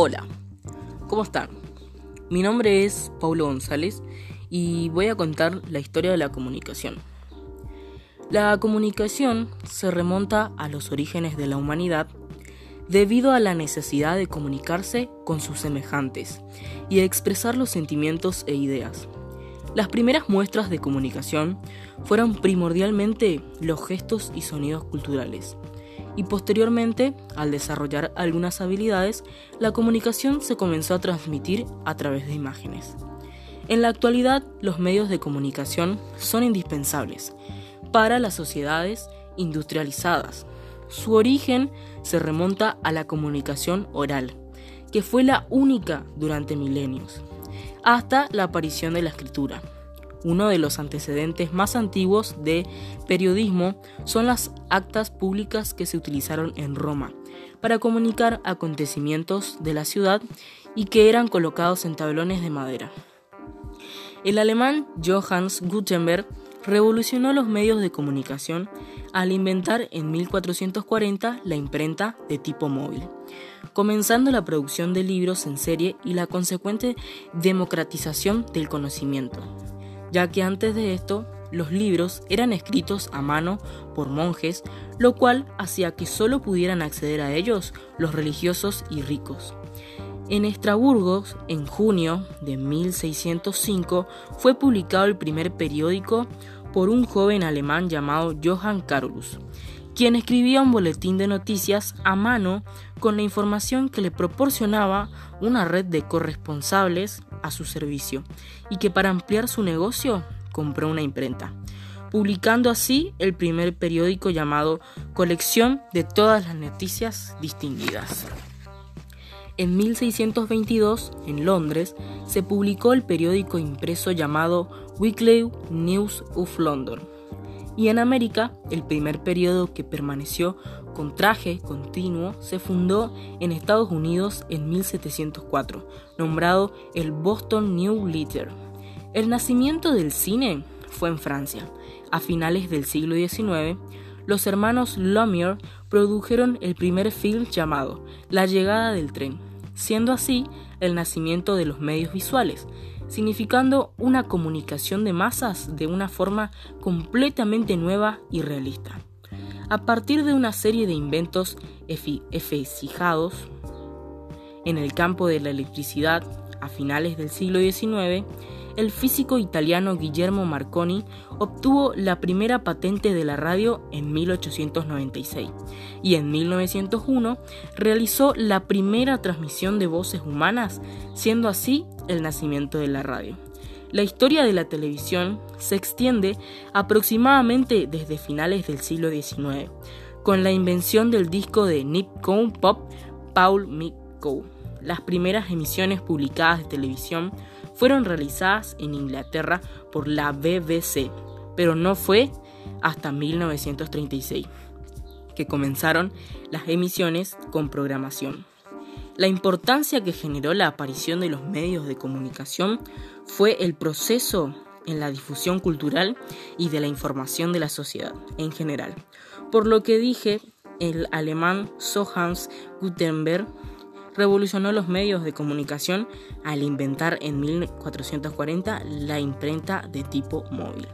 Hola, ¿cómo están? Mi nombre es Paulo González y voy a contar la historia de la comunicación. La comunicación se remonta a los orígenes de la humanidad debido a la necesidad de comunicarse con sus semejantes y expresar los sentimientos e ideas. Las primeras muestras de comunicación fueron primordialmente los gestos y sonidos culturales y posteriormente, al desarrollar algunas habilidades, la comunicación se comenzó a transmitir a través de imágenes. En la actualidad, los medios de comunicación son indispensables para las sociedades industrializadas. Su origen se remonta a la comunicación oral, que fue la única durante milenios, hasta la aparición de la escritura. Uno de los antecedentes más antiguos de periodismo son las actas públicas que se utilizaron en Roma para comunicar acontecimientos de la ciudad y que eran colocados en tablones de madera. El alemán Johannes Gutenberg revolucionó los medios de comunicación al inventar en 1440 la imprenta de tipo móvil, comenzando la producción de libros en serie y la consecuente democratización del conocimiento ya que antes de esto los libros eran escritos a mano por monjes, lo cual hacía que solo pudieran acceder a ellos los religiosos y ricos. En Estraburgo, en junio de 1605, fue publicado el primer periódico por un joven alemán llamado Johann Carolus, quien escribía un boletín de noticias a mano con la información que le proporcionaba una red de corresponsables a su servicio y que para ampliar su negocio compró una imprenta, publicando así el primer periódico llamado Colección de todas las noticias distinguidas. En 1622, en Londres, se publicó el periódico impreso llamado Weekly News of London y en América, el primer periodo que permaneció con traje continuo se fundó en Estados Unidos en 1704, nombrado el Boston New Letter. El nacimiento del cine fue en Francia. A finales del siglo XIX, los hermanos Lumière produjeron el primer film llamado La llegada del tren, siendo así el nacimiento de los medios visuales, significando una comunicación de masas de una forma completamente nueva y realista. A partir de una serie de inventos efecijados en el campo de la electricidad a finales del siglo XIX, el físico italiano Guillermo Marconi obtuvo la primera patente de la radio en 1896 y en 1901 realizó la primera transmisión de voces humanas, siendo así el nacimiento de la radio. La historia de la televisión se extiende aproximadamente desde finales del siglo XIX, con la invención del disco de Nick Cone Pop Paul Mico. Las primeras emisiones publicadas de televisión fueron realizadas en Inglaterra por la BBC, pero no fue hasta 1936 que comenzaron las emisiones con programación. La importancia que generó la aparición de los medios de comunicación fue el proceso en la difusión cultural y de la información de la sociedad en general. Por lo que dije, el alemán Johannes Gutenberg revolucionó los medios de comunicación al inventar en 1440 la imprenta de tipo móvil.